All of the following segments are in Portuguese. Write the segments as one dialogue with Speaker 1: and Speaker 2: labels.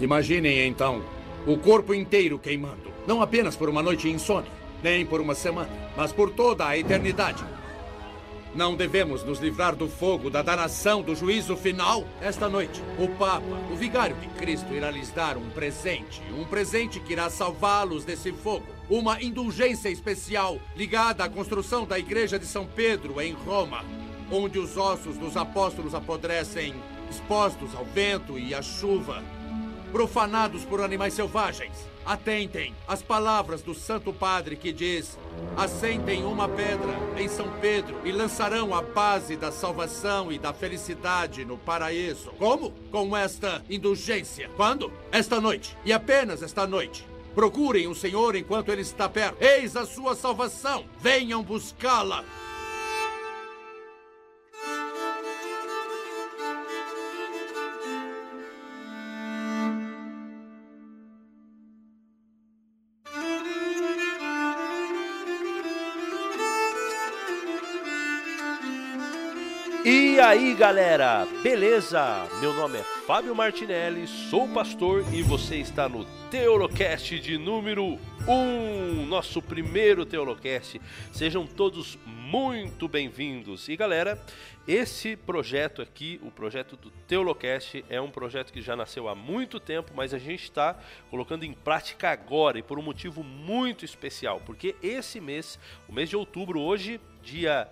Speaker 1: Imaginem então o corpo inteiro queimando. Não apenas por uma noite insone, nem por uma semana, mas por toda a eternidade. Não devemos nos livrar do fogo da danação do juízo final. Esta noite, o Papa, o vigário de Cristo, irá lhes dar um presente. Um presente que irá salvá-los desse fogo. Uma indulgência especial ligada à construção da Igreja de São Pedro, em Roma, onde os ossos dos apóstolos apodrecem, expostos ao vento e à chuva, profanados por animais selvagens. Atentem às palavras do Santo Padre que diz: Assentem uma pedra em São Pedro e lançarão a base da salvação e da felicidade no paraíso. Como? Com esta indulgência. Quando? Esta noite. E apenas esta noite. Procurem o Senhor enquanto ele está perto. Eis a sua salvação. Venham buscá-la.
Speaker 2: E aí galera, beleza? Meu nome é Fábio Martinelli, sou pastor e você está no Teolocast de número 1, nosso primeiro Teolocast. Sejam todos muito bem-vindos. E galera, esse projeto aqui, o projeto do Teolocast, é um projeto que já nasceu há muito tempo, mas a gente está colocando em prática agora e por um motivo muito especial, porque esse mês, o mês de outubro, hoje, dia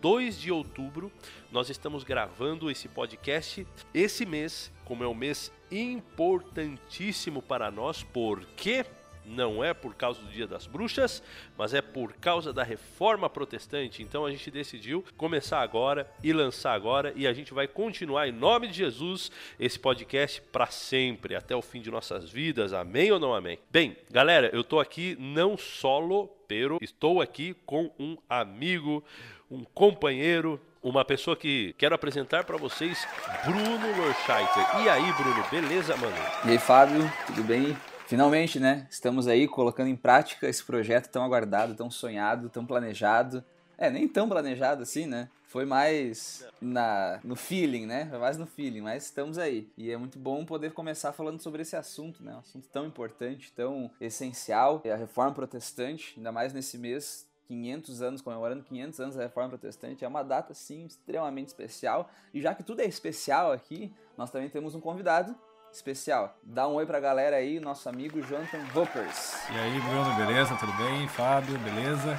Speaker 2: 2 de outubro, nós estamos gravando esse podcast. Esse mês, como é um mês importantíssimo para nós, porque não é por causa do Dia das Bruxas, mas é por causa da reforma protestante. Então a gente decidiu começar agora e lançar agora, e a gente vai continuar em nome de Jesus esse podcast para sempre, até o fim de nossas vidas. Amém ou não amém? Bem, galera, eu tô aqui não solo, pero estou aqui com um amigo um companheiro, uma pessoa que quero apresentar para vocês, Bruno Lorscheiter. E aí, Bruno, beleza, mano?
Speaker 3: E aí, Fábio, tudo bem? Finalmente, né? Estamos aí colocando em prática esse projeto tão aguardado, tão sonhado, tão planejado. É, nem tão planejado assim, né? Foi mais na, no feeling, né? Foi mais no feeling, mas estamos aí. E é muito bom poder começar falando sobre esse assunto, né? Um assunto tão importante, tão essencial. É a reforma protestante, ainda mais nesse mês 500 anos, comemorando 500 anos da Reforma Protestante. É uma data, sim, extremamente especial. E já que tudo é especial aqui, nós também temos um convidado especial. Dá um oi pra galera aí, nosso amigo Jonathan Vopers.
Speaker 4: E aí, Bruno, beleza? Tudo bem? Fábio, beleza?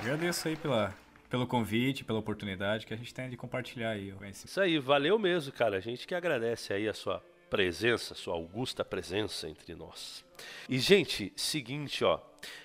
Speaker 4: Agradeço aí pela, pelo convite, pela oportunidade que a gente tem de compartilhar aí o conhecimento.
Speaker 2: Isso aí, valeu mesmo, cara. A gente que agradece aí a sua presença, sua augusta presença entre nós. E, gente, seguinte, ó.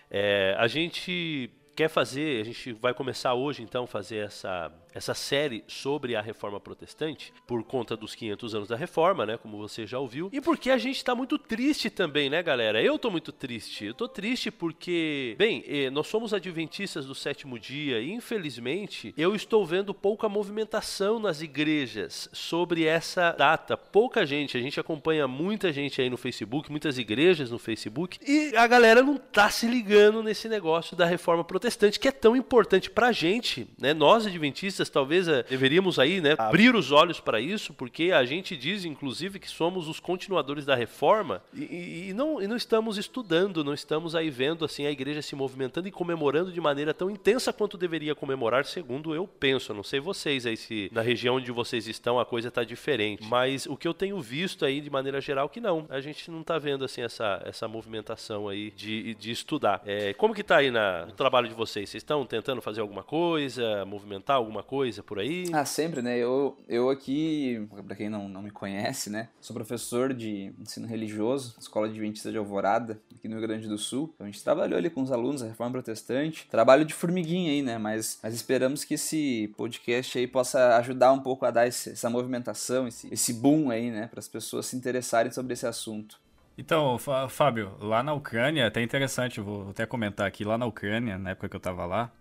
Speaker 2: É, a gente quer fazer, a gente vai começar hoje então fazer essa essa série sobre a reforma protestante, por conta dos 500 anos da reforma, né, como você já ouviu, e porque a gente está muito triste também, né, galera? Eu tô muito triste. Eu tô triste porque, bem, eh, nós somos adventistas do sétimo dia e infelizmente eu estou vendo pouca movimentação nas igrejas sobre essa data. Pouca gente, a gente acompanha muita gente aí no Facebook, muitas igrejas no Facebook, e a galera não tá se ligando nesse negócio da reforma protestante que é tão importante pra gente, né? Nós adventistas talvez é, deveríamos aí, né, abrir os olhos para isso, porque a gente diz, inclusive, que somos os continuadores da reforma e, e, não, e não estamos estudando, não estamos aí vendo assim a igreja se movimentando e comemorando de maneira tão intensa quanto deveria comemorar, segundo eu penso. Eu não sei vocês aí se na região onde vocês estão a coisa está diferente, mas o que eu tenho visto aí de maneira geral que não, a gente não está vendo assim essa, essa movimentação aí de, de estudar. É, como que está aí na, no trabalho de vocês? Vocês estão tentando fazer alguma coisa, movimentar alguma coisa por aí?
Speaker 3: Ah, sempre, né? Eu, eu aqui, para quem não, não me conhece, né? Sou professor de ensino religioso, Escola Adventista de Alvorada, aqui no Rio Grande do Sul. Então a gente trabalhou ali com os alunos da Reforma Protestante. Trabalho de formiguinha aí, né? Mas, mas esperamos que esse podcast aí possa ajudar um pouco a dar esse, essa movimentação, esse, esse boom aí, né? Para as pessoas se interessarem sobre esse assunto.
Speaker 4: Então, Fábio, lá na Ucrânia, até interessante, vou até comentar aqui, lá na Ucrânia, na época que eu tava lá,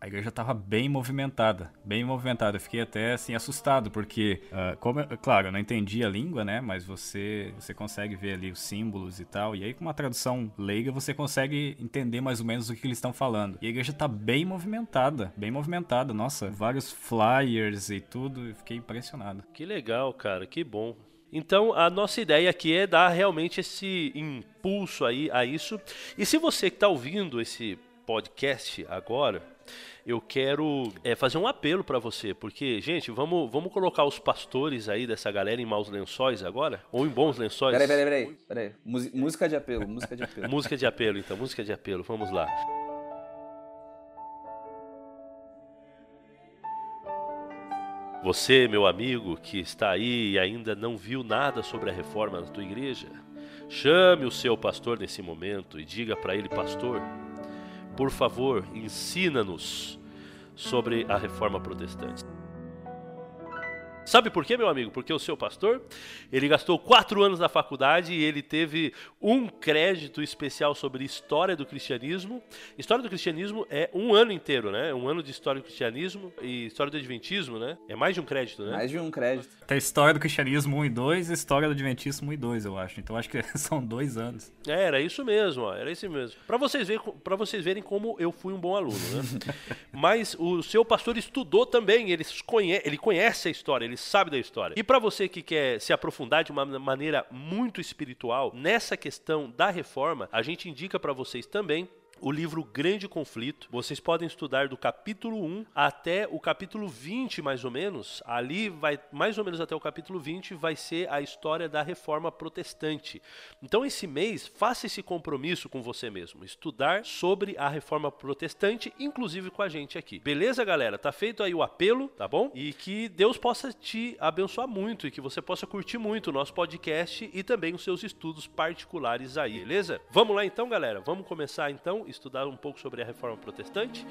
Speaker 4: a igreja estava bem movimentada, bem movimentada. Eu fiquei até assim assustado porque, uh, como, claro, eu não entendi a língua, né? Mas você você consegue ver ali os símbolos e tal. E aí com uma tradução leiga você consegue entender mais ou menos o que eles estão falando. E a igreja está bem movimentada, bem movimentada. Nossa, vários flyers e tudo. Eu fiquei impressionado.
Speaker 2: Que legal, cara. Que bom. Então, a nossa ideia aqui é dar realmente esse impulso aí a isso. E se você que está ouvindo esse podcast agora, eu quero é, fazer um apelo para você, porque, gente, vamos, vamos colocar os pastores aí dessa galera em maus lençóis agora? Ou em bons lençóis?
Speaker 3: Peraí, peraí, peraí. peraí. Música de apelo, música de apelo.
Speaker 2: música de apelo, então, música de apelo, vamos lá. Você, meu amigo, que está aí e ainda não viu nada sobre a reforma da tua igreja, chame o seu pastor nesse momento e diga para ele, pastor, por favor, ensina-nos sobre a reforma protestante. Sabe por quê, meu amigo? Porque o seu pastor, ele gastou quatro anos na faculdade e ele teve um crédito especial sobre história do cristianismo. História do cristianismo é um ano inteiro, né? Um ano de história do cristianismo e história do adventismo, né? É mais de um crédito, né?
Speaker 3: Mais de um crédito.
Speaker 4: Tem história do cristianismo 1 e 2 e história do adventismo 1 e 2, eu acho. Então acho que são dois anos.
Speaker 2: É, era isso mesmo, ó, era isso mesmo. Para vocês, ver, vocês verem como eu fui um bom aluno, né? Mas o seu pastor estudou também, ele conhece, ele conhece a história, ele sabe da história. E para você que quer se aprofundar de uma maneira muito espiritual nessa questão da reforma, a gente indica para vocês também o livro Grande Conflito. Vocês podem estudar do capítulo 1 até o capítulo 20, mais ou menos. Ali vai mais ou menos até o capítulo 20 vai ser a história da reforma protestante. Então esse mês faça esse compromisso com você mesmo, estudar sobre a reforma protestante, inclusive com a gente aqui. Beleza, galera? Tá feito aí o apelo, tá bom? E que Deus possa te abençoar muito e que você possa curtir muito o nosso podcast e também os seus estudos particulares aí, beleza? Vamos lá então, galera. Vamos começar então estudar um pouco sobre a reforma protestante?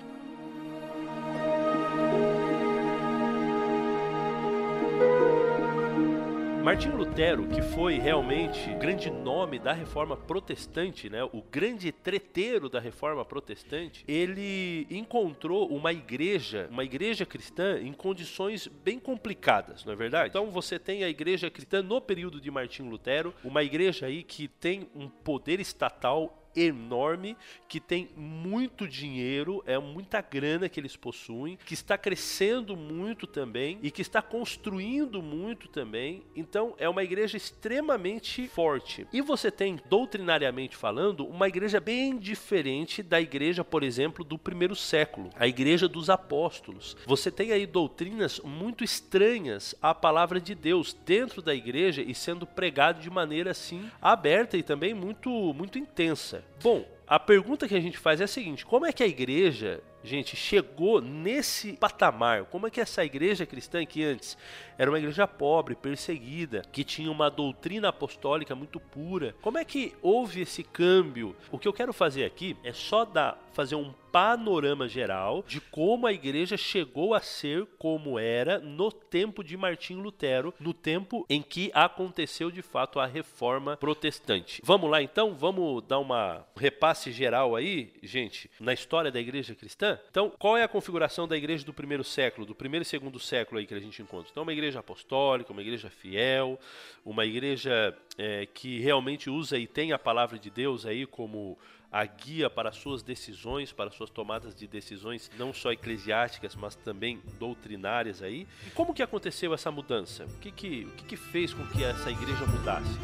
Speaker 2: Martinho Lutero, que foi realmente o grande nome da reforma protestante, né, o grande treteiro da reforma protestante, ele encontrou uma igreja, uma igreja cristã em condições bem complicadas, não é verdade? Então você tem a igreja cristã no período de Martinho Lutero, uma igreja aí que tem um poder estatal enorme, que tem muito dinheiro, é muita grana que eles possuem, que está crescendo muito também e que está construindo muito também. Então é uma igreja extremamente forte. E você tem, doutrinariamente falando, uma igreja bem diferente da igreja, por exemplo, do primeiro século, a igreja dos apóstolos. Você tem aí doutrinas muito estranhas à palavra de Deus dentro da igreja e sendo pregado de maneira assim aberta e também muito muito intensa. Bom, a pergunta que a gente faz é a seguinte: como é que a igreja, gente, chegou nesse patamar? Como é que essa igreja cristã que antes era uma igreja pobre, perseguida, que tinha uma doutrina apostólica muito pura, como é que houve esse câmbio? O que eu quero fazer aqui é só dar, fazer um panorama geral de como a igreja chegou a ser como era no tempo de Martim Lutero, no tempo em que aconteceu de fato a reforma protestante. Vamos lá então, vamos dar uma um repasse geral aí, gente, na história da igreja cristã. Então, qual é a configuração da igreja do primeiro século, do primeiro e segundo século aí que a gente encontra? Então, uma igreja apostólica, uma igreja fiel, uma igreja é, que realmente usa e tem a palavra de Deus aí como a guia para suas decisões, para suas tomadas de decisões, não só eclesiásticas, mas também doutrinárias aí. E como que aconteceu essa mudança? O que que, o que, que fez com que essa igreja mudasse?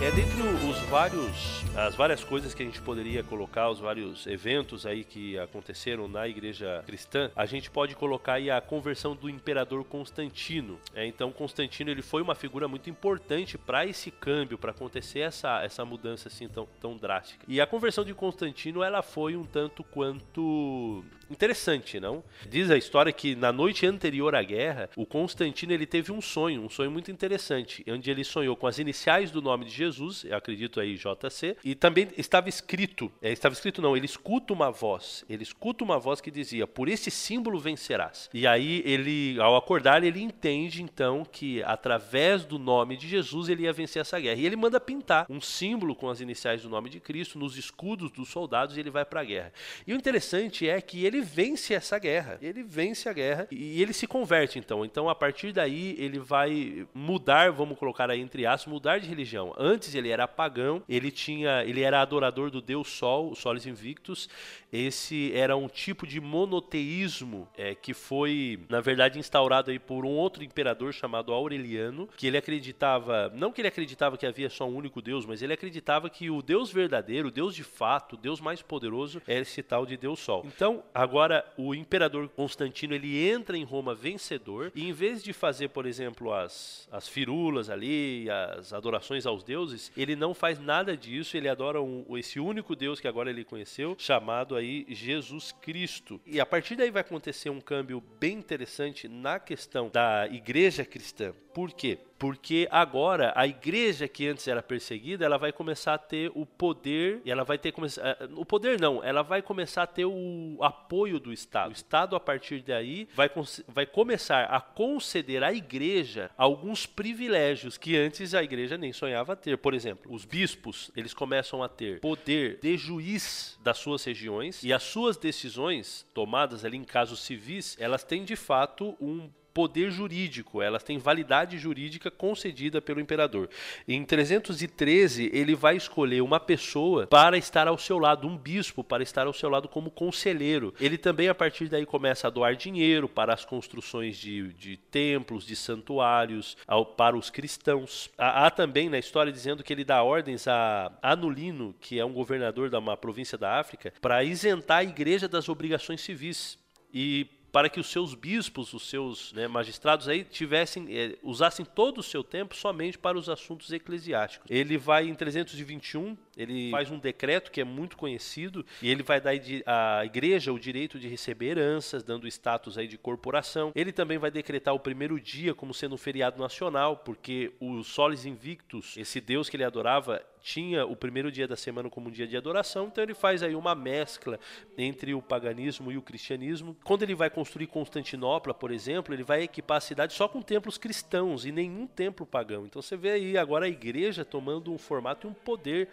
Speaker 2: É dentre os vários, as várias coisas que a gente poderia colocar, os vários eventos aí que aconteceram na igreja cristã, a gente pode colocar aí a conversão do imperador Constantino. É, então Constantino ele foi uma figura muito importante para esse câmbio, para acontecer essa, essa mudança assim tão, tão drástica. E a conversão de Constantino ela foi um tanto quanto interessante, não? Diz a história que na noite anterior à guerra, o Constantino ele teve um sonho, um sonho muito interessante, onde ele sonhou com as iniciais do nome de Jesus eu acredito aí JC, e também estava escrito, é, estava escrito não, ele escuta uma voz, ele escuta uma voz que dizia, por esse símbolo vencerás. E aí ele, ao acordar, ele entende então que através do nome de Jesus ele ia vencer essa guerra. E ele manda pintar um símbolo com as iniciais do nome de Cristo nos escudos dos soldados e ele vai para a guerra. E o interessante é que ele vence essa guerra, ele vence a guerra e ele se converte então. Então a partir daí ele vai mudar, vamos colocar aí entre aspas, mudar de religião. Antes antes ele era pagão, ele tinha tinha, ele era adorador do deus Sol, o Solis Invictus. Esse era um tipo de monoteísmo é, que foi, na verdade, instaurado aí por um outro imperador chamado Aureliano, que ele acreditava, não que ele acreditava que havia só um único deus, mas ele acreditava que o deus verdadeiro, o deus de fato, o deus mais poderoso era esse tal de deus Sol. Então, agora o imperador Constantino ele entra em Roma vencedor e em vez de fazer, por exemplo, as, as firulas ali, as adorações aos deuses, ele não faz nada disso, ele adora um, esse único Deus que agora ele conheceu, chamado aí Jesus Cristo. E a partir daí vai acontecer um câmbio bem interessante na questão da igreja cristã. Por quê? Porque agora a igreja que antes era perseguida, ela vai começar a ter o poder, e ela vai ter eh, o poder não, ela vai começar a ter o apoio do Estado. O Estado a partir daí vai, vai começar a conceder à igreja alguns privilégios que antes a igreja nem sonhava ter. Por exemplo, os bispos, eles começam a ter poder de juiz das suas regiões e as suas decisões tomadas ali em casos civis, elas têm de fato um poder jurídico, elas têm validade jurídica concedida pelo imperador. Em 313, ele vai escolher uma pessoa para estar ao seu lado, um bispo para estar ao seu lado como conselheiro. Ele também, a partir daí, começa a doar dinheiro para as construções de, de templos, de santuários, ao, para os cristãos. Há, há, também na história dizendo que ele dá ordens a Anulino, que é um governador de uma província da África, para isentar a igreja das obrigações civis. E para que os seus bispos, os seus né, magistrados aí tivessem é, usassem todo o seu tempo somente para os assuntos eclesiásticos. Ele vai em 321, ele faz um decreto que é muito conhecido e ele vai dar à igreja o direito de receber heranças, dando status aí de corporação. Ele também vai decretar o primeiro dia como sendo um feriado nacional, porque o Solis Invictus, esse deus que ele adorava, tinha o primeiro dia da semana como um dia de adoração, então ele faz aí uma mescla entre o paganismo e o cristianismo. Quando ele vai construir Constantinopla, por exemplo, ele vai equipar a cidade só com templos cristãos e nenhum templo pagão. Então você vê aí agora a igreja tomando um formato e um poder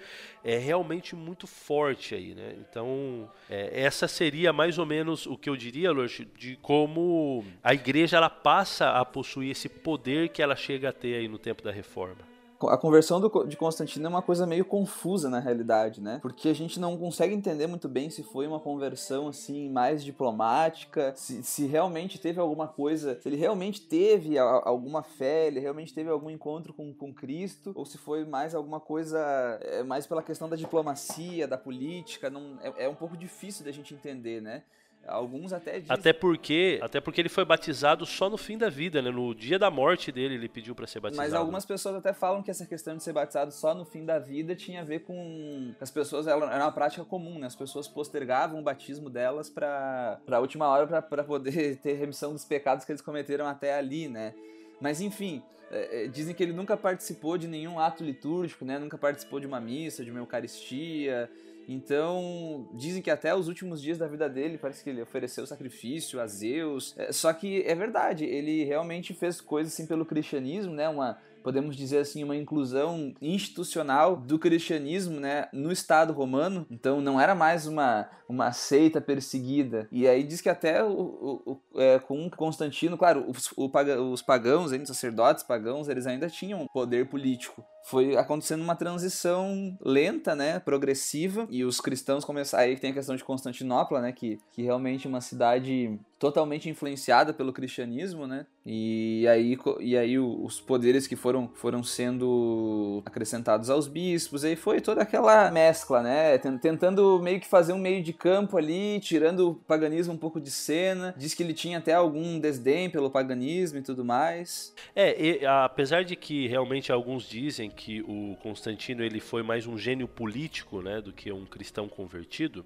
Speaker 2: é, realmente muito forte aí, né? Então é, essa seria mais ou menos o que eu diria, Lurch, de como a igreja ela passa a possuir esse poder que ela chega a ter aí no tempo da reforma
Speaker 3: a conversão do, de Constantino é uma coisa meio confusa na realidade, né? Porque a gente não consegue entender muito bem se foi uma conversão assim mais diplomática, se, se realmente teve alguma coisa, se ele realmente teve a, alguma fé, ele realmente teve algum encontro com, com Cristo, ou se foi mais alguma coisa é, mais pela questão da diplomacia, da política, não, é, é um pouco difícil da gente entender, né? Alguns até dizem...
Speaker 2: Até porque, até porque ele foi batizado só no fim da vida, né? No dia da morte dele ele pediu para ser batizado.
Speaker 3: Mas algumas pessoas até falam que essa questão de ser batizado só no fim da vida tinha a ver com as pessoas era uma prática comum, né? As pessoas postergavam o batismo delas para para a última hora para poder ter remissão dos pecados que eles cometeram até ali, né? Mas enfim, é, é, dizem que ele nunca participou de nenhum ato litúrgico, né? Nunca participou de uma missa, de uma eucaristia. Então, dizem que até os últimos dias da vida dele, parece que ele ofereceu sacrifício a Zeus. É, só que é verdade, ele realmente fez coisas assim pelo cristianismo, né? Uma podemos dizer assim, uma inclusão institucional do cristianismo né, no Estado romano. Então não era mais uma, uma seita perseguida. E aí diz que até o, o, o é, com Constantino, claro, os, os pagãos, os sacerdotes pagãos, eles ainda tinham poder político foi acontecendo uma transição lenta, né, progressiva, e os cristãos começaram, aí tem a questão de Constantinopla, né, que, que realmente é uma cidade totalmente influenciada pelo cristianismo, né? E aí, e aí os poderes que foram, foram sendo acrescentados aos bispos, aí foi toda aquela mescla, né? Tentando meio que fazer um meio de campo ali, tirando o paganismo um pouco de cena. Diz que ele tinha até algum desdém pelo paganismo e tudo mais.
Speaker 2: É, e, apesar de que realmente alguns dizem que o Constantino ele foi mais um gênio político, né, do que um cristão convertido,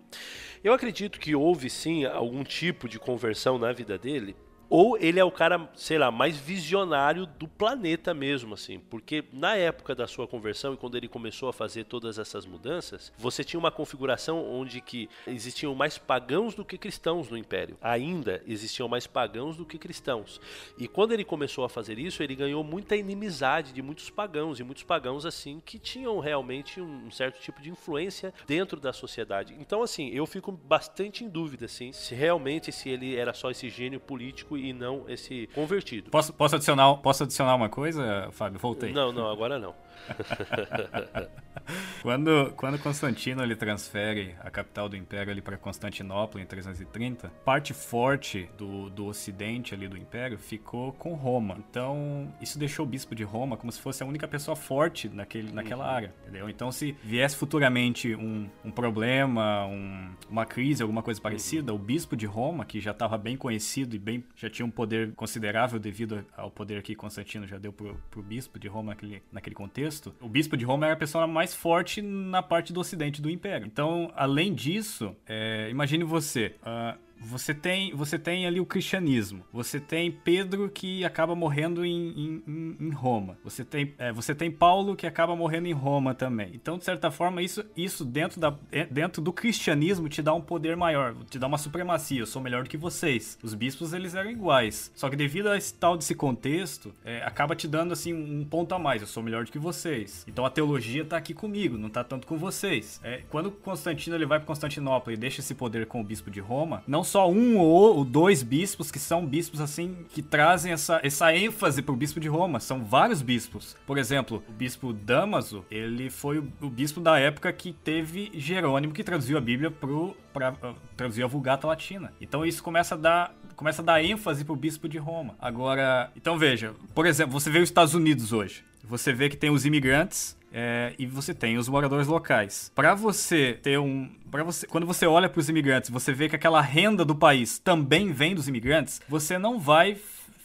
Speaker 2: eu acredito que houve sim algum tipo de conversão na vida dele, ou ele é o cara, sei lá, mais visionário do planeta mesmo, assim. Porque na época da sua conversão e quando ele começou a fazer todas essas mudanças, você tinha uma configuração onde que existiam mais pagãos do que cristãos no Império. Ainda existiam mais pagãos do que cristãos. E quando ele começou a fazer isso, ele ganhou muita inimizade de muitos pagãos. E muitos pagãos, assim, que tinham realmente um certo tipo de influência dentro da sociedade. Então, assim, eu fico bastante em dúvida, assim, se realmente se ele era só esse gênio político e não esse convertido.
Speaker 4: Posso, posso, adicionar, posso adicionar uma coisa, Fábio? Voltei.
Speaker 2: Não, não, agora não.
Speaker 4: quando, quando Constantino ele transfere a capital do império ali para Constantinopla em 330, parte forte do, do ocidente ali do império ficou com Roma. Então, isso deixou o bispo de Roma como se fosse a única pessoa forte naquele, naquela uhum. área, entendeu? Então, se viesse futuramente um, um problema, um, uma crise, alguma coisa parecida, uhum. o bispo de Roma, que já estava bem conhecido e bem já tinha um poder considerável devido ao poder que Constantino já deu pro, pro bispo de Roma naquele, naquele contexto, o bispo de Roma era a pessoa mais forte na parte do ocidente do império. Então, além disso, é, imagine você, uh, você tem, você tem ali o cristianismo. Você tem Pedro que acaba morrendo em, em, em Roma. Você tem, é, você tem Paulo que acaba morrendo em Roma também. Então, de certa forma, isso, isso dentro, da, é, dentro do cristianismo te dá um poder maior, te dá uma supremacia. Eu sou melhor do que vocês. Os bispos eles eram iguais. Só que devido a esse tal desse contexto, é, acaba te dando assim um ponto a mais. Eu sou melhor do que vocês. Então a teologia tá aqui comigo, não tá tanto com vocês. É, quando Constantino ele vai para Constantinopla e deixa esse poder com o bispo de Roma, não só um ou dois bispos que são bispos assim que trazem essa, essa ênfase pro bispo de Roma. São vários bispos. Por exemplo, o bispo Damaso, ele foi o, o bispo da época que teve Jerônimo que traduziu a Bíblia pro para uh, traduzir a Vulgata Latina. Então isso começa a dar começa a dar ênfase pro bispo de Roma. Agora, então veja, por exemplo, você vê os Estados Unidos hoje. Você vê que tem os imigrantes é, e você tem os moradores locais. Para você ter um, para você, quando você olha para os imigrantes, você vê que aquela renda do país também vem dos imigrantes. Você não vai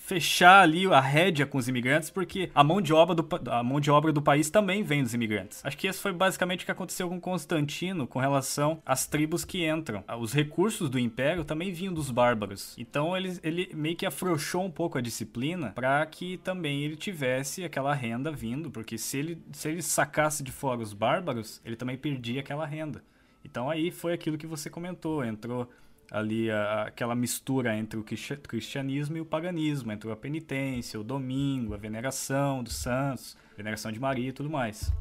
Speaker 4: fechar ali a rédea com os imigrantes, porque a mão de obra do, a mão de obra do país também vem dos imigrantes. Acho que isso foi basicamente o que aconteceu com Constantino com relação às tribos que entram. Os recursos do império também vinham dos bárbaros. Então ele, ele meio que afrouxou um pouco a disciplina para que também ele tivesse aquela renda vindo, porque se ele, se ele sacasse de fora os bárbaros, ele também perdia aquela renda. Então aí foi aquilo que você comentou, entrou ali a, aquela mistura entre o cristianismo e o paganismo, entre a penitência, o domingo, a veneração dos santos, veneração de Maria e tudo mais.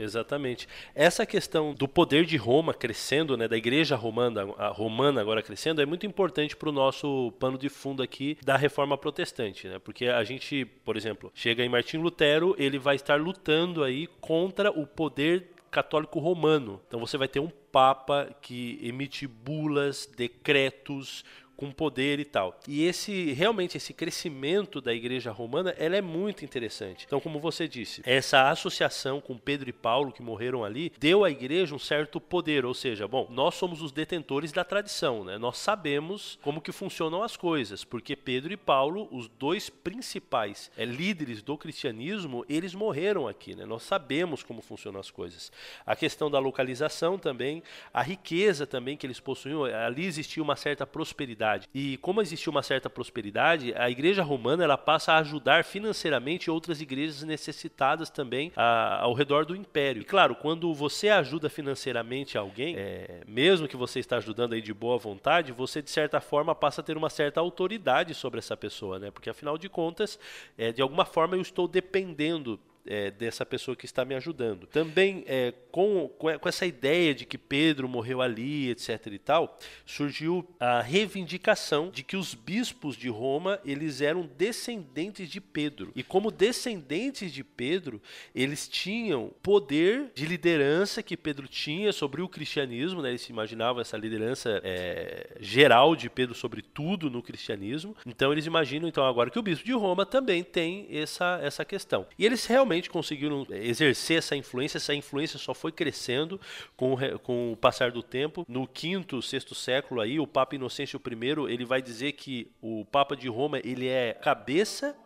Speaker 2: Exatamente. Essa questão do poder de Roma crescendo, né, da igreja romana, romana agora crescendo, é muito importante para o nosso pano de fundo aqui da reforma protestante, né? Porque a gente, por exemplo, chega em Martim Lutero, ele vai estar lutando aí contra o poder católico romano. Então você vai ter um papa que emite bulas, decretos, com poder e tal. E esse realmente esse crescimento da igreja romana, ela é muito interessante. Então, como você disse, essa associação com Pedro e Paulo que morreram ali deu à igreja um certo poder, ou seja, bom, nós somos os detentores da tradição, né? Nós sabemos como que funcionam as coisas, porque Pedro e Paulo, os dois principais é, líderes do cristianismo, eles morreram aqui, né? Nós sabemos como funcionam as coisas. A questão da localização também, a riqueza também que eles possuíam, ali existia uma certa prosperidade prosperidade. E como existia uma certa prosperidade, a igreja romana ela passa a ajudar financeiramente outras igrejas necessitadas também a, ao redor do império. E claro, quando você ajuda financeiramente alguém, é, mesmo que você está ajudando aí de boa vontade, você de certa forma passa a ter uma certa autoridade sobre essa pessoa, né? Porque afinal de contas, é, de alguma forma eu estou dependendo é, dessa pessoa que está me ajudando. Também é, com, com essa ideia de que Pedro morreu ali, etc. e tal, surgiu a reivindicação de que os bispos de Roma eles eram descendentes de Pedro e como descendentes de Pedro eles tinham poder de liderança que Pedro tinha sobre o cristianismo, né? Eles imaginavam essa liderança é, geral de Pedro sobre tudo no cristianismo. Então eles imaginam então agora que o bispo de Roma também tem essa essa questão. E eles realmente realmente conseguiram exercer essa influência, essa influência só foi crescendo com, com o passar do tempo. No quinto, sexto século aí, o Papa Inocêncio I, ele vai dizer que o Papa de Roma, ele é cabeça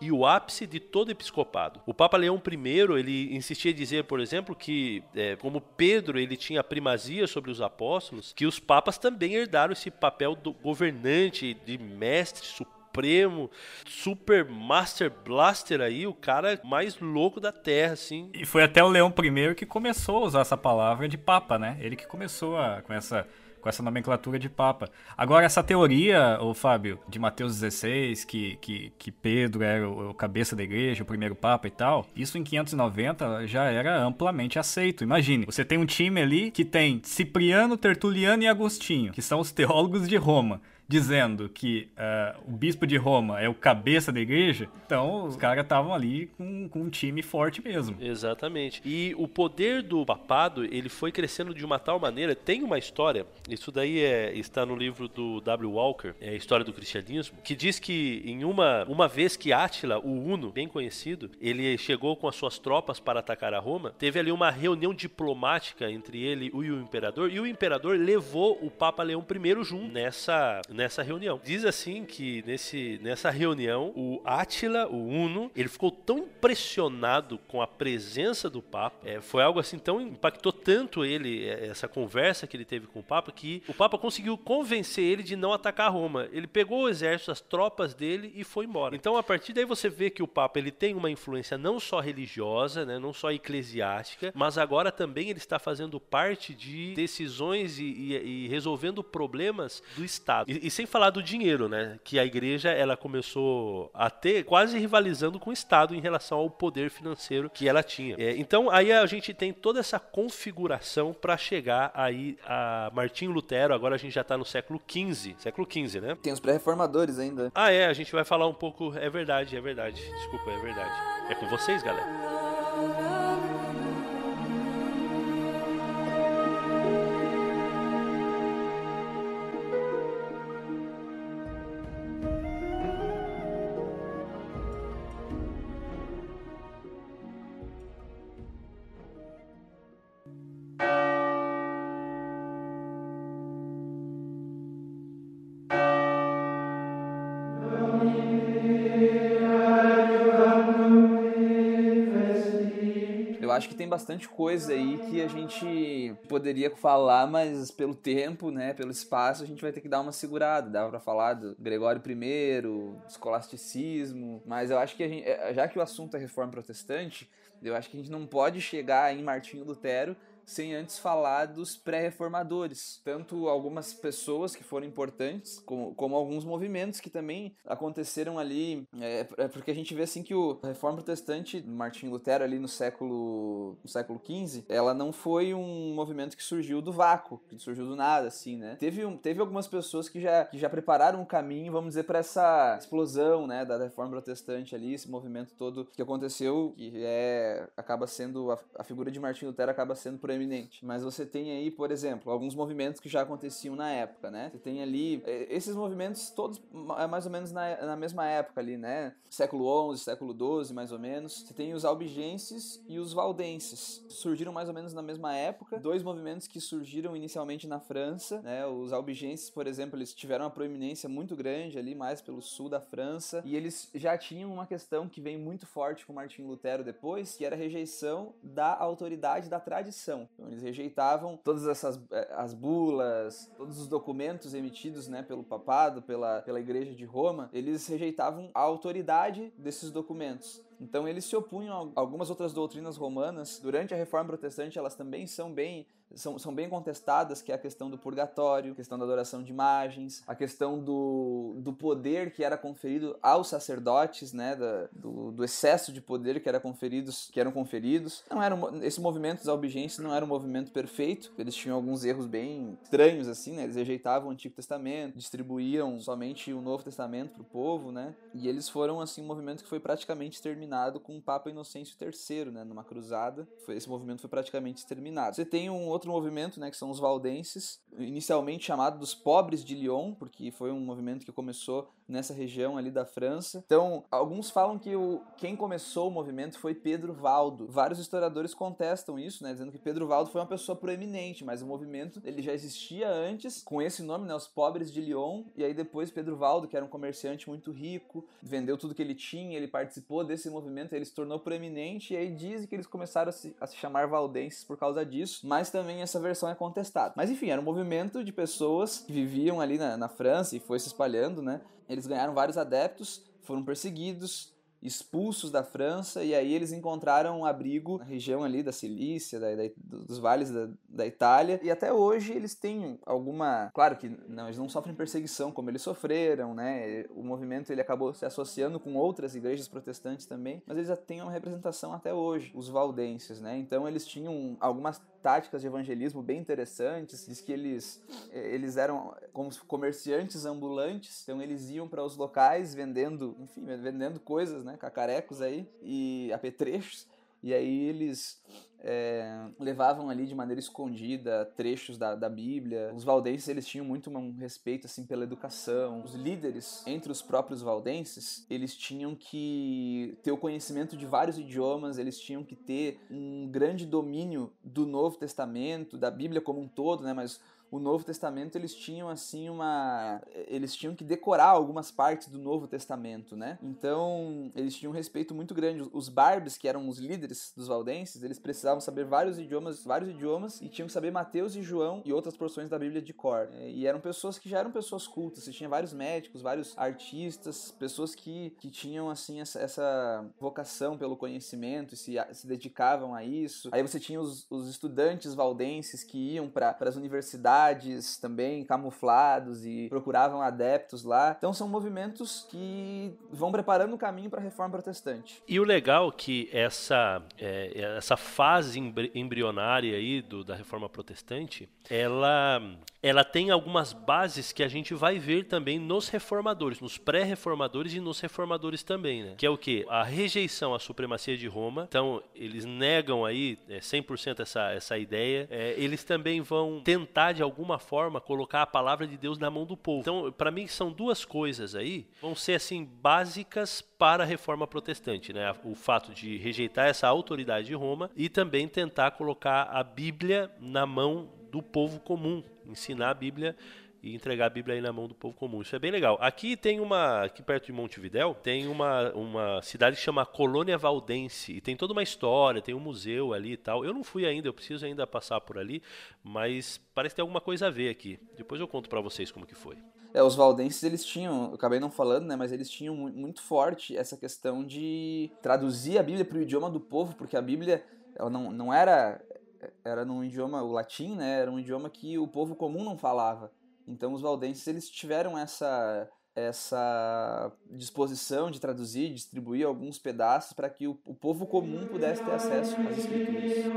Speaker 2: e o ápice de todo episcopado. O Papa Leão I, ele insistia em dizer, por exemplo, que é, como Pedro, ele tinha primazia sobre os apóstolos, que os papas também herdaram esse papel do governante, de mestre supremo Supremo, Super Master Blaster aí, o cara mais louco da Terra, assim.
Speaker 4: E foi até o Leão I que começou a usar essa palavra de Papa, né? Ele que começou a, com essa com essa nomenclatura de Papa. Agora, essa teoria, o Fábio, de Mateus 16, que, que, que Pedro era o, o, cabeça da igreja, o primeiro Papa e tal, isso em 590 já era amplamente aceito. Imagine, você tem um time ali que tem Cipriano, Tertuliano e Agostinho, que são os teólogos de Roma dizendo que uh, o bispo de Roma é o cabeça da igreja, então os caras estavam ali com, com um time forte mesmo.
Speaker 2: Exatamente. E o poder do papado, ele foi crescendo de uma tal maneira, tem uma história, isso daí é, está no livro do W. Walker, é a história do cristianismo, que diz que em uma, uma vez que Átila, o Uno, bem conhecido, ele chegou com as suas tropas para atacar a Roma, teve ali uma reunião diplomática entre ele e o imperador, e o imperador levou o Papa Leão I junto nessa, nessa reunião. Diz assim que nesse, nessa reunião, o Átila, o Uno, ele ficou tão impressionado com a presença do Papa, é, foi algo assim tão impactou tanto ele, é, essa conversa que ele teve com o Papa, que o Papa conseguiu convencer ele de não atacar Roma. Ele pegou o exército, as tropas dele e foi embora. Então, a partir daí você vê que o Papa ele tem uma influência não só religiosa, né, não só eclesiástica, mas agora também ele está fazendo parte de decisões e, e, e resolvendo problemas do Estado. E, e, sem falar do dinheiro, né, que a igreja ela começou a ter quase rivalizando com o Estado em relação ao poder financeiro que ela tinha. É, então, aí a gente tem toda essa configuração para chegar aí a Martinho Lutero. Agora a gente já está no século XV, século XV, né?
Speaker 3: Tem os pré-reformadores ainda.
Speaker 2: Ah, é, a gente vai falar um pouco. É verdade, é verdade. Desculpa, é verdade. É com vocês, galera.
Speaker 3: Acho que tem bastante coisa aí que a gente poderia falar, mas pelo tempo, né, pelo espaço, a gente vai ter que dar uma segurada. Dava para falar do Gregório I, escolasticismo, mas eu acho que gente, é, já que o assunto é reforma protestante, eu acho que a gente não pode chegar em Martinho Lutero sem antes falar dos pré-reformadores. Tanto algumas pessoas que foram importantes, como, como alguns movimentos que também aconteceram ali. É, é porque a gente vê assim que o reforma protestante, Martinho Lutero, ali no século, no século XV, ela não foi um movimento que surgiu do vácuo, que surgiu do nada, assim, né? Teve, um, teve algumas pessoas que já, que já prepararam o um caminho, vamos dizer, para essa explosão, né, da reforma protestante ali, esse movimento todo que aconteceu, que é acaba sendo a, a figura de Martinho Lutero acaba sendo proeminente Mas você tem aí, por exemplo, alguns movimentos que já aconteciam na época, né? Você tem ali é, esses movimentos todos é mais ou menos na, na mesma época ali, né? Século XI, século XII, mais ou menos. Você tem os albigenses e os valdenses. Surgiram mais ou menos na mesma época. Dois movimentos que surgiram inicialmente na França, né? Os albigenses, por exemplo, eles tiveram uma proeminência muito grande ali, mais pelo sul da França. E eles já tinham uma questão que vem muito forte com Martinho Lutero depois, que era a rejeição da autoridade da tradição. Então eles rejeitavam todas essas eh, as bulas, todos os documentos emitidos né, pelo papado, pela, pela igreja de Roma, eles rejeitavam a autoridade desses documentos. Então eles se opunham a algumas outras doutrinas romanas. Durante a Reforma Protestante, elas também são bem são, são bem contestadas, que é a questão do purgatório, a questão da adoração de imagens, a questão do, do poder que era conferido aos sacerdotes, né, da, do, do excesso de poder que, era conferidos, que eram conferidos. Não era um, esse movimento dos albigenses não era um movimento perfeito, eles tinham alguns erros bem estranhos, assim, né, eles rejeitavam o Antigo Testamento, distribuíam somente o Novo Testamento para o povo, né, e eles foram, assim, um movimento que foi praticamente exterminado com o Papa Inocêncio III, né, numa cruzada, foi, esse movimento foi praticamente exterminado. Você tem um outro outro movimento, né, que são os valdenses, inicialmente chamado dos pobres de Lyon, porque foi um movimento que começou nessa região ali da França. Então, alguns falam que o, quem começou o movimento foi Pedro Valdo. Vários historiadores contestam isso, né, dizendo que Pedro Valdo foi uma pessoa proeminente, mas o movimento ele já existia antes com esse nome, né, os pobres de Lyon, e aí depois Pedro Valdo, que era um comerciante muito rico, vendeu tudo que ele tinha, ele participou desse movimento, ele se tornou proeminente, e aí dizem que eles começaram a se, a se chamar valdenses por causa disso, mas também essa versão é contestada. Mas enfim, era um movimento de pessoas que viviam ali na, na França e foi se espalhando, né? Eles ganharam vários adeptos, foram perseguidos, expulsos da França e aí eles encontraram um abrigo na região ali da Cilícia, da, da, dos vales da, da, Itália e até hoje eles têm alguma, claro que não, eles não sofrem perseguição como eles sofreram, né? O movimento ele acabou se associando com outras igrejas protestantes também, mas eles já têm uma representação até hoje, os valdenses, né? Então eles tinham algumas táticas de evangelismo bem interessantes. Diz que eles, eh, eles eram como comerciantes ambulantes, então eles iam para os locais vendendo, enfim, vendendo coisas, né, cacarecos aí e apetrechos. E aí eles é, levavam ali de maneira escondida trechos da, da Bíblia. Os valdenses eles tinham muito um respeito assim pela educação. Os líderes entre os próprios valdenses eles tinham que ter o conhecimento de vários idiomas. Eles tinham que ter um grande domínio do Novo Testamento, da Bíblia como um todo, né? Mas o Novo Testamento eles tinham assim uma eles tinham que decorar algumas partes do Novo Testamento, né? Então, eles tinham um respeito muito grande. Os barbes, que eram os líderes dos valdenses, eles precisavam saber vários idiomas, vários idiomas e tinham que saber Mateus e João e outras porções da Bíblia de cor. É, e eram pessoas que já eram pessoas cultas, você tinha vários médicos, vários artistas, pessoas que, que tinham assim essa, essa vocação pelo conhecimento e se, se dedicavam a isso. Aí você tinha os, os estudantes valdenses que iam para as universidades cidades também camuflados e procuravam adeptos lá. Então são movimentos que vão preparando o caminho para a reforma protestante.
Speaker 2: E o legal é que essa, é, essa fase embrionária aí do, da reforma protestante, ela, ela tem algumas bases que a gente vai ver também nos reformadores, nos pré-reformadores e nos reformadores também, né? Que é o que? A rejeição à supremacia de Roma. Então, eles negam aí é, 100% essa, essa ideia. É, eles também vão tentar, de alguma forma, colocar a palavra de Deus na mão do povo. Então, para mim, são duas coisas aí, vão ser assim básicas para a reforma protestante, né? O fato de rejeitar essa autoridade de Roma e também tentar colocar a Bíblia na mão do povo comum, ensinar a Bíblia e entregar a Bíblia aí na mão do povo comum. Isso é bem legal. Aqui tem uma, aqui perto de Montevidéu, tem uma, uma cidade que chama Colônia Valdense e tem toda uma história, tem um museu ali e tal. Eu não fui ainda, eu preciso ainda passar por ali, mas parece ter alguma coisa a ver aqui. Depois eu conto para vocês como que foi.
Speaker 3: É, os valdenses, eles tinham, eu acabei não falando, né, mas eles tinham muito forte essa questão de traduzir a Bíblia para o idioma do povo, porque a Bíblia, ela não, não era, era num idioma, o latim, né, era um idioma que o povo comum não falava. Então os valdenses eles tiveram essa essa disposição de traduzir, distribuir alguns pedaços para que o, o povo comum pudesse ter acesso às escrituras.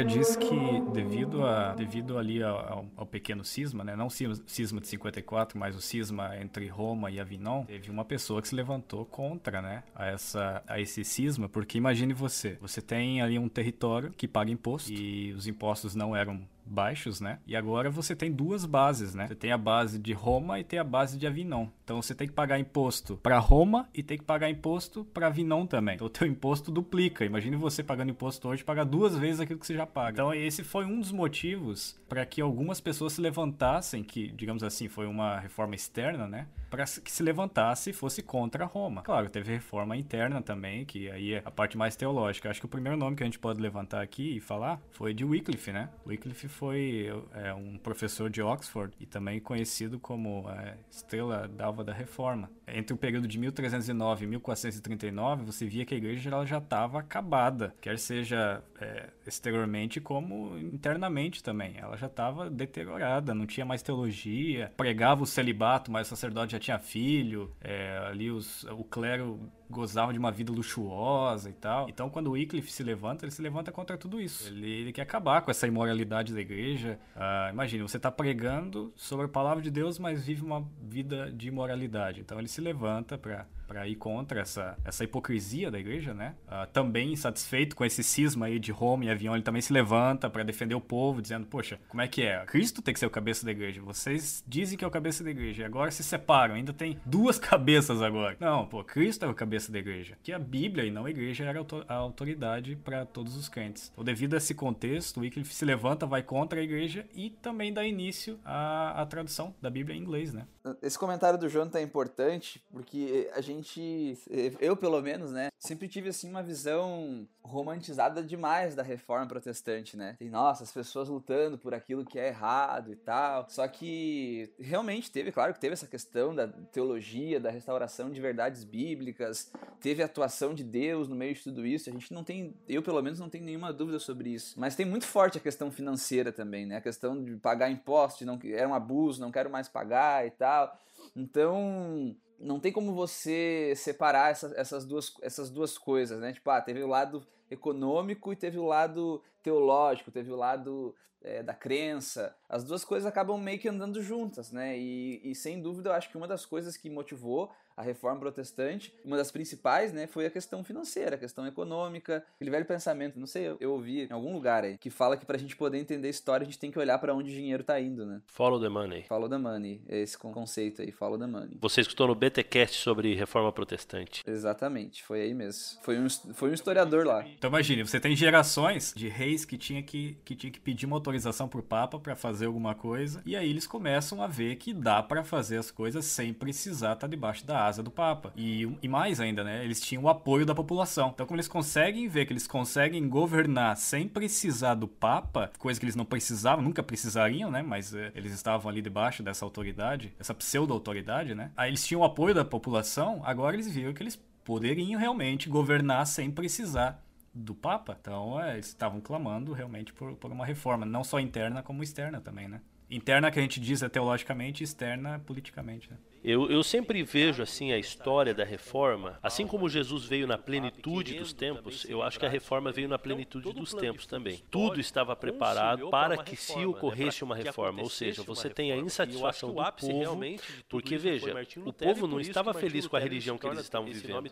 Speaker 4: História diz que devido, a, devido ali ao, ao pequeno cisma, né, não cisma de 54, mas o cisma entre Roma e Avignon, teve uma pessoa que se levantou contra né, a, essa, a esse cisma, porque imagine você, você tem ali um território que paga imposto e os impostos não eram baixos, né? E agora você tem duas bases, né? Você tem a base de Roma e tem a base de Avignon. Então você tem que pagar imposto para Roma e tem que pagar imposto para Avignon também. Então o teu imposto duplica. Imagine você pagando imposto hoje pagar duas vezes aquilo que você já paga. Então esse foi um dos motivos para que algumas pessoas se levantassem, que digamos assim foi uma reforma externa, né? Para que se levantasse e fosse contra Roma. Claro, teve reforma interna também, que aí é a parte mais teológica. Acho que o primeiro nome que a gente pode levantar aqui e falar foi de Wycliffe, né? Wycliffe foi é, um professor de Oxford e também conhecido como é, estrela d'alva da reforma. Entre o período de 1309 e 1439, você via que a igreja ela já estava acabada, quer seja é, exteriormente como internamente também. Ela já estava deteriorada, não tinha mais teologia, pregava o celibato, mas o sacerdote já tinha filho, é, ali os, o clero gozava de uma vida luxuosa e tal. Então, quando o Wycliffe se levanta, ele se levanta contra tudo isso. Ele, ele quer acabar com essa imoralidade da igreja. Ah, imagine, você está pregando sobre a palavra de Deus, mas vive uma vida de imoralidade. Então, ele se levanta para para ir contra essa, essa hipocrisia da igreja, né? Uh, também insatisfeito com esse cisma aí de Roma e Avião, ele também se levanta para defender o povo, dizendo: Poxa, como é que é? Cristo tem que ser o cabeça da igreja. Vocês dizem que é o cabeça da igreja, e agora se separam, ainda tem duas cabeças agora. Não, pô, Cristo é o cabeça da igreja. Que a Bíblia e não a igreja era a autoridade para todos os crentes. Então, devido a esse contexto, Wycliffe se levanta, vai contra a igreja e também dá início à, à tradução da Bíblia em inglês, né?
Speaker 3: Esse comentário do Jonathan é importante porque a gente gente, eu pelo menos, né, sempre tive assim uma visão romantizada demais da reforma protestante, né? E nossa, as pessoas lutando por aquilo que é errado e tal. Só que realmente teve, claro que teve essa questão da teologia, da restauração de verdades bíblicas, teve a atuação de Deus no meio de tudo isso. A gente não tem, eu pelo menos não tenho nenhuma dúvida sobre isso. Mas tem muito forte a questão financeira também, né? A questão de pagar impostos, não era um abuso, não quero mais pagar e tal. Então, não tem como você separar essa, essas, duas, essas duas coisas, né? Tipo, ah, teve o lado econômico e teve o lado teológico, teve o lado é, da crença. As duas coisas acabam meio que andando juntas, né? E, e sem dúvida eu acho que uma das coisas que motivou a reforma protestante, uma das principais, né, foi a questão financeira, a questão econômica, aquele velho pensamento, não sei, eu, eu ouvi em algum lugar aí, que fala que pra gente poder entender a história, a gente tem que olhar para onde o dinheiro tá indo, né?
Speaker 2: Follow the money.
Speaker 3: Follow the money, é esse conceito aí, follow the money.
Speaker 2: Você escutou no BTcast sobre reforma protestante.
Speaker 3: Exatamente, foi aí mesmo. Foi um, foi um historiador lá.
Speaker 4: Então imagine, você tem gerações de reis que tinha que, que, tinha que pedir uma autorização pro Papa para fazer alguma coisa, e aí eles começam a ver que dá para fazer as coisas sem precisar estar tá debaixo da asa do Papa. E, e mais ainda, né? Eles tinham o apoio da população. Então, como eles conseguem ver que eles conseguem governar sem precisar do Papa, coisa que eles não precisavam, nunca precisariam, né? Mas é, eles estavam ali debaixo dessa autoridade, essa pseudo-autoridade, né? Aí eles tinham o apoio da população, agora eles viram que eles poderiam realmente governar sem precisar do Papa. Então, é, eles estavam clamando realmente por, por uma reforma, não só interna como externa também, né? Interna que a gente diz é teologicamente, externa politicamente. Né?
Speaker 2: Eu, eu sempre vejo assim a história da reforma, assim como Jesus veio na plenitude dos tempos, eu acho que a reforma veio na plenitude dos tempos também. Tudo estava preparado para que se ocorresse uma reforma, ou seja, você tem a insatisfação do povo, porque veja, o povo não estava feliz com a religião que eles estavam vivendo.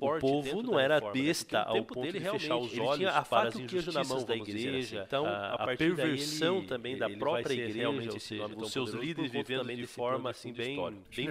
Speaker 2: O povo não era besta ao ponto de fechar os olhos para as injustiças da igreja, então a perversão também da própria igreja, ou seja, os seus líderes vivendo de forma assim bem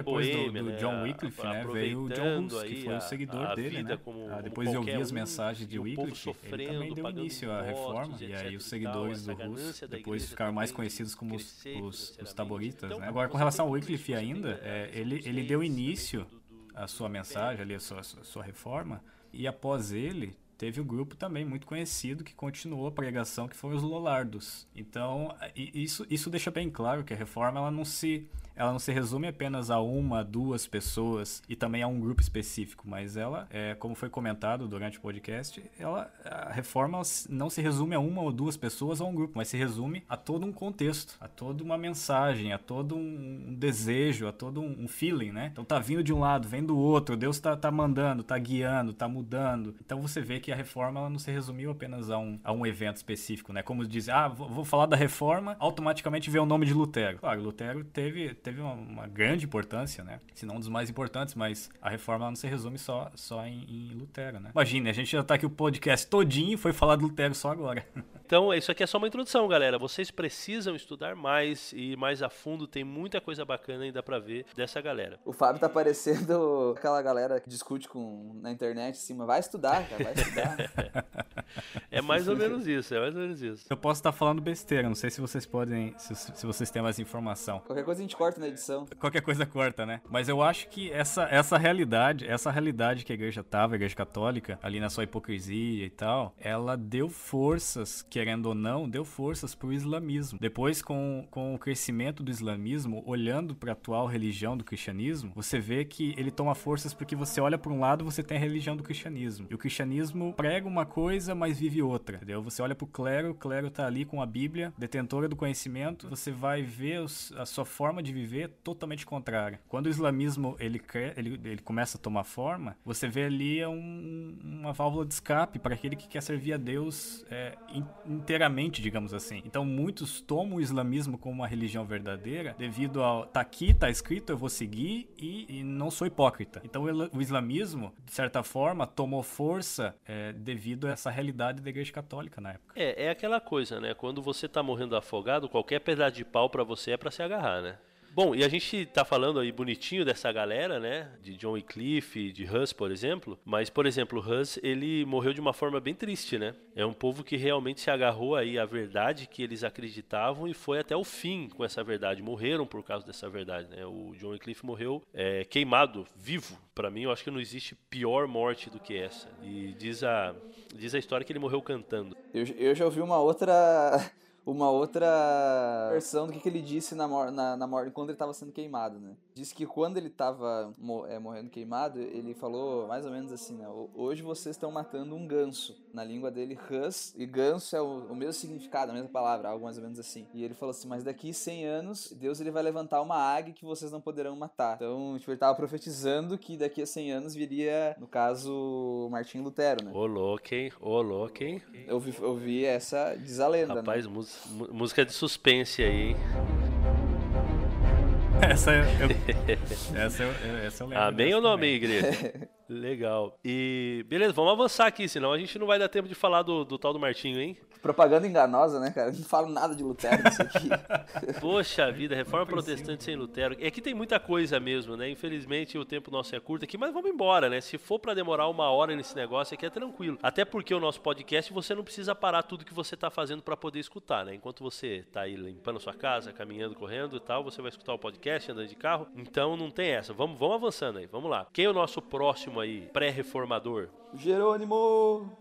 Speaker 4: depois do, do né? John Wycliffe, né, veio o John Hus, que foi o seguidor a, dele, né? Como, ah, depois eu vi as mensagens de Wycliffe, ele também deu início à reforma, e aí os seguidores do Hus depois ficaram mais conhecidos como os, os, os taboritas, então, né? Agora, com relação ao Wycliffe ainda, é, ele, ele deu início à sua mensagem, ali, a sua, sua reforma, e após ele, teve o um grupo também muito conhecido que continuou a pregação, que foi os Lollardos. Então, isso, isso deixa bem claro que a reforma ela não se ela não se resume apenas a uma, duas pessoas e também a um grupo específico, mas ela, é, como foi comentado durante o podcast, ela, a reforma não se resume a uma ou duas pessoas ou a um grupo, mas se resume a todo um contexto, a toda uma mensagem, a todo um desejo, a todo um feeling, né? Então tá vindo de um lado, vem do outro, Deus tá, tá mandando, tá guiando, tá mudando. Então você vê que a reforma ela não se resumiu apenas a um, a um evento específico, né? Como diz, ah, vou, vou falar da reforma, automaticamente vê o nome de Lutero. Claro, Lutero teve teve uma, uma, grande importância, né? Se não um dos mais importantes, mas a reforma não se resume só, só em, em Lutero, né? Imagine, a gente já tá aqui o podcast todinho e foi falar de Lutero só agora.
Speaker 2: Então, isso aqui é só uma introdução, galera. Vocês precisam estudar mais e ir mais a fundo. Tem muita coisa bacana ainda para ver dessa galera.
Speaker 3: O Fábio tá parecendo aquela galera que discute com na internet assim, vai estudar, cara, vai estudar.
Speaker 2: é mais ou menos isso, é mais ou menos isso.
Speaker 4: Eu posso estar falando besteira, não sei se vocês podem, se, se vocês têm mais informação.
Speaker 3: Qualquer coisa a gente corta na edição.
Speaker 4: Qualquer coisa corta, né? Mas eu acho que essa, essa realidade, essa realidade que a igreja tava, a igreja católica, ali na sua hipocrisia e tal, ela deu forças querendo ou não, deu forças para o islamismo. Depois, com, com o crescimento do islamismo, olhando para a atual religião do cristianismo, você vê que ele toma forças porque você olha para um lado, você tem a religião do cristianismo. E o cristianismo prega uma coisa, mas vive outra, entendeu? Você olha para o clero, o clero tá ali com a Bíblia, detentora do conhecimento, você vai ver os, a sua forma de viver totalmente contrária. Quando o islamismo ele, ele, ele começa a tomar forma, você vê ali um, uma válvula de escape para aquele que quer servir a Deus é, inteiramente, digamos assim. Então muitos tomam o islamismo como uma religião verdadeira devido ao tá aqui, tá escrito, eu vou seguir e, e não sou hipócrita. Então o islamismo, de certa forma, tomou força é, devido a essa realidade da igreja católica na época.
Speaker 2: É, é aquela coisa, né? Quando você tá morrendo afogado, qualquer pedaço de pau para você é para se agarrar, né? Bom, e a gente tá falando aí bonitinho dessa galera, né? De John Wycliffe, de Hus, por exemplo. Mas, por exemplo, Hus, ele morreu de uma forma bem triste, né? É um povo que realmente se agarrou aí à verdade que eles acreditavam e foi até o fim com essa verdade. Morreram por causa dessa verdade, né? O John Wycliffe morreu é, queimado, vivo. Para mim, eu acho que não existe pior morte do que essa. E diz a, diz a história que ele morreu cantando.
Speaker 3: Eu, eu já ouvi uma outra uma outra versão do que, que ele disse na, na, na morte quando ele estava sendo queimado, né? Disse que quando ele estava mo é, morrendo queimado, ele falou mais ou menos assim, né? Hoje vocês estão matando um ganso. Na língua dele, hus, e ganso é o, o mesmo significado, a mesma palavra, algo mais ou menos assim. E ele falou assim, mas daqui 100 anos, Deus ele vai levantar uma águia que vocês não poderão matar. Então, tipo, ele estava profetizando que daqui a 100 anos viria, no caso, Martim Lutero, né?
Speaker 2: Ô louco, hein? Ô louco, hein?
Speaker 3: Eu vi, eu vi essa, diz a lenda,
Speaker 2: Rapaz,
Speaker 3: né?
Speaker 2: música de suspense aí, hein?
Speaker 4: Essa eu, essa eu, essa eu lembro.
Speaker 2: Amém ou não amém, igreja? Legal. E beleza, vamos avançar aqui, senão a gente não vai dar tempo de falar do, do tal do Martinho, hein?
Speaker 3: Propaganda enganosa, né, cara? Não falo nada de Lutero nisso aqui.
Speaker 2: Poxa vida, reforma protestante sem Lutero. É que tem muita coisa mesmo, né? Infelizmente o tempo nosso é curto aqui, mas vamos embora, né? Se for para demorar uma hora nesse negócio aqui é tranquilo. Até porque o nosso podcast você não precisa parar tudo que você tá fazendo para poder escutar, né? Enquanto você tá aí limpando a sua casa, caminhando, correndo e tal, você vai escutar o podcast andando de carro. Então não tem essa. Vamos, vamos avançando aí. Vamos lá. Quem é o nosso próximo aí pré-reformador?
Speaker 3: Jerônimo!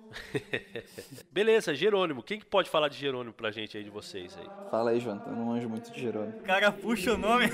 Speaker 2: Beleza, Jerônimo. Quem que pode falar de Jerônimo pra gente aí, de vocês aí?
Speaker 3: Fala aí, João. Eu não manjo muito de Jerônimo.
Speaker 4: O cara puxa o nome.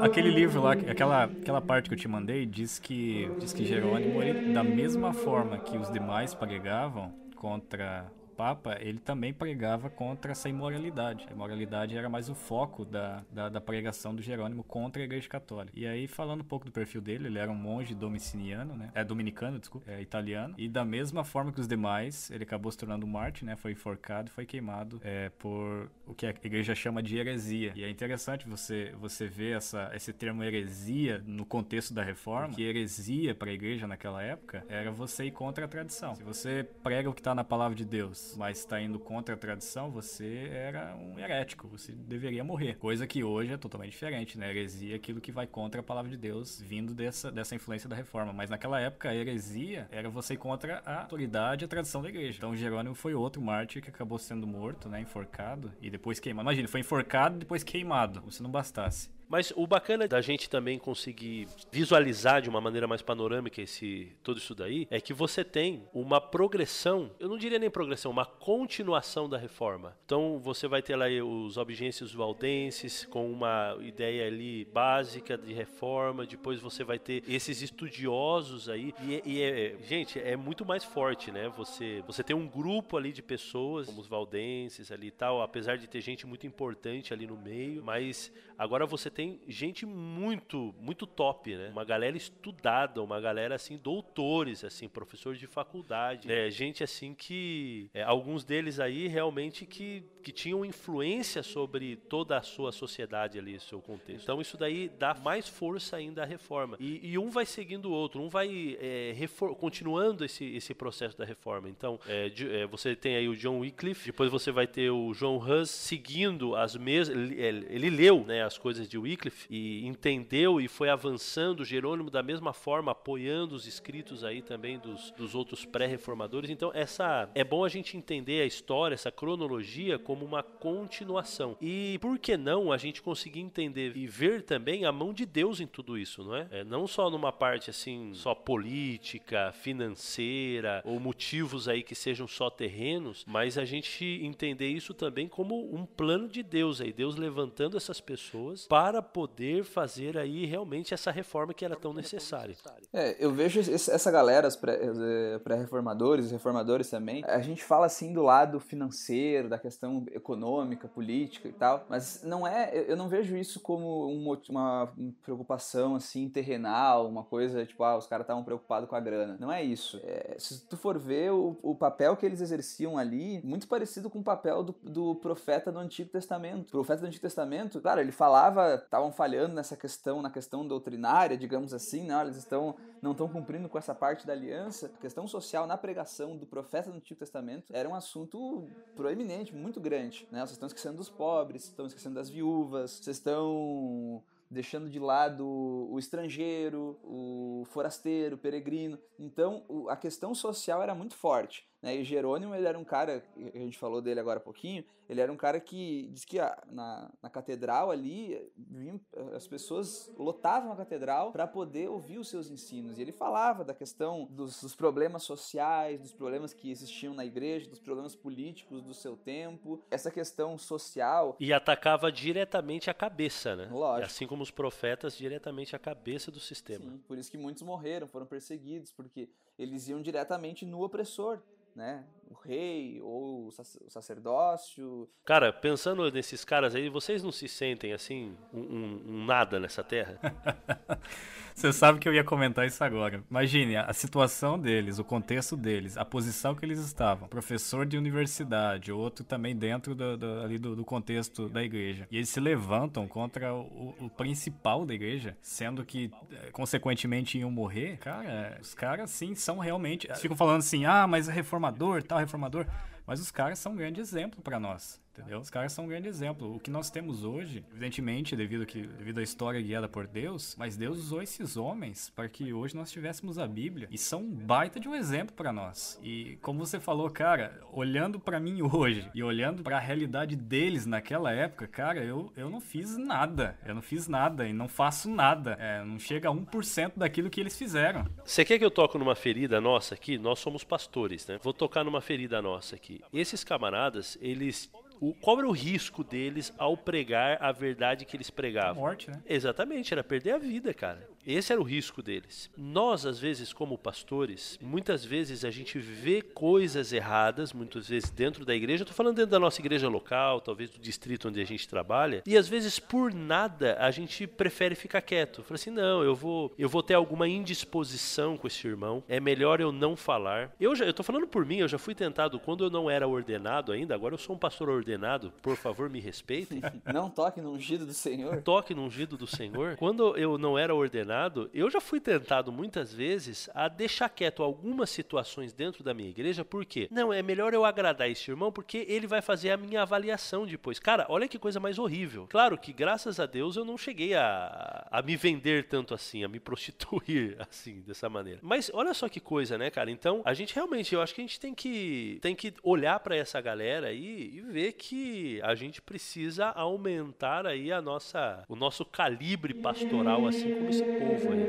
Speaker 4: Aquele livro lá, aquela, aquela parte que eu te mandei, diz que, diz que Jerônimo, ele, da mesma forma que os demais pregavam contra Papa, ele também pregava contra essa imoralidade. A imoralidade era mais o foco da, da, da, pregação do Jerônimo contra a Igreja Católica. E aí, falando um pouco do perfil dele, ele era um monge domiciliano, né? É dominicano, desculpa, é italiano. E da mesma forma que os demais, ele acabou se tornando um mártir, né? Foi enforcado e foi queimado é, por o que a Igreja chama de heresia. E é interessante você, você ver essa, esse termo heresia no contexto da reforma, que heresia para a Igreja naquela época era você ir contra a tradição. Se você prega o que está na palavra de Deus, mas está indo contra a tradição, você era um herético, você deveria morrer. Coisa que hoje é totalmente diferente, né? Heresia é aquilo que vai contra a palavra de Deus, vindo dessa, dessa influência da reforma. Mas naquela época, a heresia era você ir contra a autoridade e a tradição da igreja. Então Jerônimo foi outro mártir que acabou sendo morto, né? Enforcado e depois queimado. Imagina, foi enforcado e depois queimado, como se não bastasse.
Speaker 2: Mas o bacana da gente também conseguir visualizar de uma maneira mais panorâmica esse tudo isso daí é que você tem uma progressão, eu não diria nem progressão, uma continuação da reforma. Então você vai ter lá os obigêncios valdenses com uma ideia ali básica de reforma, depois você vai ter esses estudiosos aí e, e é, gente, é muito mais forte, né? Você você tem um grupo ali de pessoas, como os valdenses ali e tal, apesar de ter gente muito importante ali no meio, mas agora você tem gente muito, muito top, né? Uma galera estudada, uma galera assim, doutores, assim, professores de faculdade, é, gente assim que é, alguns deles aí realmente que, que tinham influência sobre toda a sua sociedade ali, seu contexto. Então isso daí dá mais força ainda à reforma. E, e um vai seguindo o outro, um vai é, continuando esse, esse processo da reforma. Então é, de, é, você tem aí o John Wycliffe, depois você vai ter o John Hus seguindo as mesmas. Ele, ele leu né, as coisas de Wycliffe e entendeu e foi avançando. Jerônimo, da mesma forma, apoiando os escritos aí também dos, dos outros pré-reformadores. Então, essa é bom a gente entender a história, essa cronologia, como uma continuação. E por que não a gente conseguir entender e ver também a mão de Deus em tudo isso, não é? é não só numa parte assim, só política, financeira, ou motivos aí que sejam só terrenos, mas a gente entender isso também como um plano de Deus aí, Deus levantando essas pessoas para poder fazer aí realmente essa reforma que era tão necessária.
Speaker 3: É, eu vejo essa galera, os eh, pré-reformadores, os reformadores também, a gente fala assim do lado financeiro, da questão econômica, política e tal, mas não é, eu não vejo isso como um, uma preocupação assim terrenal, uma coisa tipo, ah, os caras estavam preocupados com a grana. Não é isso. É, se tu for ver o, o, papel que eles exerciam ali, muito parecido com o papel do, do profeta do Antigo Testamento. O profeta do Antigo Testamento, claro, ele falava, estavam falhando nessa questão, na questão doutrinária, digamos assim, né? Eles estão não estão cumprindo com essa parte da aliança. A questão social na pregação do profeta do Antigo Testamento era um assunto proeminente, muito grande, né? Vocês estão esquecendo dos pobres, estão esquecendo das viúvas, vocês estão deixando de lado o estrangeiro, o forasteiro, o peregrino. Então, a questão social era muito forte. Né? E Jerônimo, ele era um cara, a gente falou dele agora há pouquinho, ele era um cara que diz que na, na catedral ali, vinham, as pessoas lotavam a catedral para poder ouvir os seus ensinos. E ele falava da questão dos, dos, problemas sociais, dos problemas que existiam na igreja, dos problemas políticos do seu tempo, essa questão social.
Speaker 2: E atacava diretamente a cabeça, né?
Speaker 3: Lógico.
Speaker 2: Assim como os profetas, diretamente a cabeça do sistema.
Speaker 3: Sim, por isso que muitos morreram, foram perseguidos, porque eles iam diretamente no opressor né? O rei ou o sacerdócio.
Speaker 2: Cara, pensando nesses caras aí, vocês não se sentem assim, um, um, um nada nessa terra?
Speaker 4: Você sabe que eu ia comentar isso agora. Imagine a situação deles, o contexto deles, a posição que eles estavam. Professor de universidade, outro também dentro do, do ali do, do, contexto da igreja. E eles se levantam contra o, o principal da igreja, sendo que, eh, consequentemente, iam morrer. Cara, os caras, sim, são realmente. Ficam falando assim, ah, mas é reformador, tal, reformador. Mas os caras são um grande exemplo para nós. Entendeu? Os caras são um grande exemplo. O que nós temos hoje, evidentemente, devido, que, devido à história guiada por Deus, mas Deus usou esses homens para que hoje nós tivéssemos a Bíblia. E são um baita de um exemplo para nós. E como você falou, cara, olhando para mim hoje e olhando para a realidade deles naquela época, cara, eu, eu não fiz nada. Eu não fiz nada e não faço nada. É, não chega a 1% daquilo que eles fizeram.
Speaker 2: Você quer que eu toque numa ferida nossa aqui? Nós somos pastores, né? Vou tocar numa ferida nossa aqui. Esses camaradas, eles o, qual era o risco deles ao pregar a verdade que eles pregavam?
Speaker 4: Morte, né?
Speaker 2: Exatamente, era perder a vida, cara. Esse era o risco deles. Nós, às vezes, como pastores, muitas vezes a gente vê coisas erradas, muitas vezes dentro da igreja. Tô falando dentro da nossa igreja local, talvez do distrito onde a gente trabalha, e às vezes por nada a gente prefere ficar quieto. Fala assim: "Não, eu vou, eu vou ter alguma indisposição com esse irmão. É melhor eu não falar". Eu já eu tô falando por mim, eu já fui tentado quando eu não era ordenado ainda, agora eu sou um pastor ordenado, por favor, me respeitem.
Speaker 3: não toque no ungido do Senhor.
Speaker 2: Toque no ungido do Senhor. Quando eu não era ordenado eu já fui tentado muitas vezes a deixar quieto algumas situações dentro da minha igreja, por quê? Não, é melhor eu agradar esse irmão porque ele vai fazer a minha avaliação depois. Cara, olha que coisa mais horrível. Claro que graças a Deus eu não cheguei a, a me vender tanto assim, a me prostituir assim, dessa maneira. Mas olha só que coisa, né, cara? Então, a gente realmente, eu acho que a gente tem que, tem que olhar para essa galera aí e ver que a gente precisa aumentar aí a nossa, o nosso calibre pastoral, assim como esse povo povo?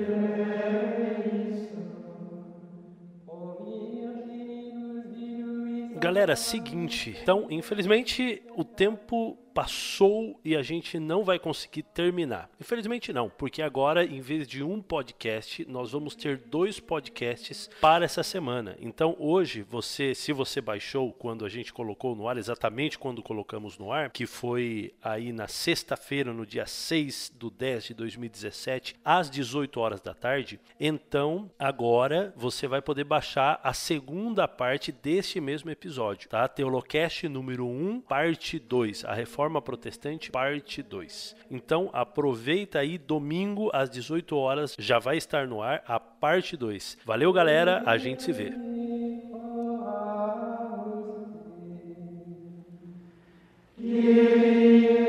Speaker 2: Galera, seguinte. Então, infelizmente, o tempo passou e a gente não vai conseguir terminar. Infelizmente não, porque agora em vez de um podcast, nós vamos ter dois podcasts para essa semana. Então hoje você, se você baixou quando a gente colocou no ar, exatamente quando colocamos no ar, que foi aí na sexta-feira, no dia 6 do 10 de 2017, às 18 horas da tarde, então agora você vai poder baixar a segunda parte deste mesmo episódio, tá? Teolocast número 1, parte 2, a reforma Reforma Protestante, parte 2. Então, aproveita aí, domingo às 18 horas já vai estar no ar a parte 2. Valeu, galera, a gente se vê. Yeah.